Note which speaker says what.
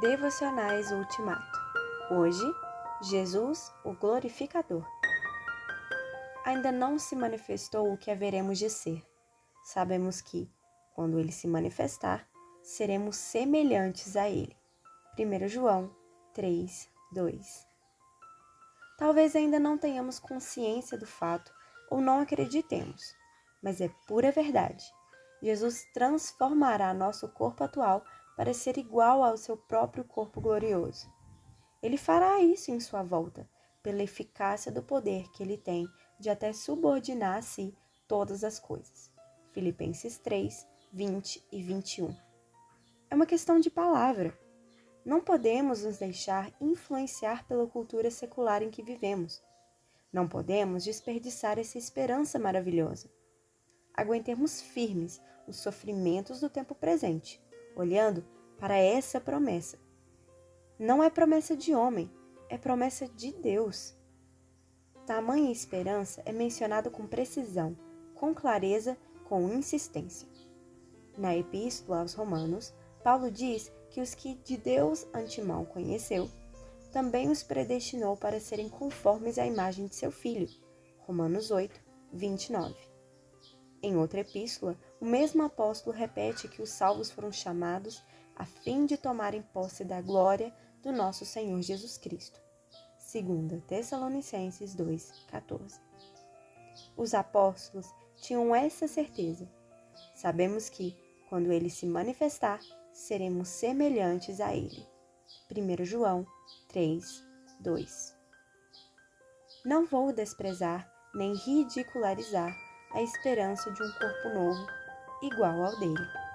Speaker 1: Devocionais Ultimato. Hoje, Jesus, o glorificador. Ainda não se manifestou o que haveremos de ser. Sabemos que, quando ele se manifestar, seremos semelhantes a ele. 1 João 3, 2. Talvez ainda não tenhamos consciência do fato ou não acreditemos, mas é pura verdade. Jesus transformará nosso corpo atual para ser igual ao seu próprio corpo glorioso. Ele fará isso em sua volta, pela eficácia do poder que ele tem de até subordinar a si todas as coisas. Filipenses 3, 20 e 21. É uma questão de palavra. Não podemos nos deixar influenciar pela cultura secular em que vivemos. Não podemos desperdiçar essa esperança maravilhosa. Aguentemos firmes os sofrimentos do tempo presente olhando para essa promessa. Não é promessa de homem, é promessa de Deus. Tamanha esperança é mencionado com precisão, com clareza, com insistência. Na Epístola aos Romanos, Paulo diz que os que de Deus antemão conheceu, também os predestinou para serem conformes à imagem de seu Filho. Romanos 8, 29. Em outra epístola, o mesmo apóstolo repete que os salvos foram chamados a fim de tomarem posse da glória do nosso Senhor Jesus Cristo. 2 Tessalonicenses 2:14. Os apóstolos tinham essa certeza. Sabemos que, quando ele se manifestar, seremos semelhantes a ele. 1 João 3, 2. Não vou desprezar nem ridicularizar a esperança de um corpo novo igual ao dele.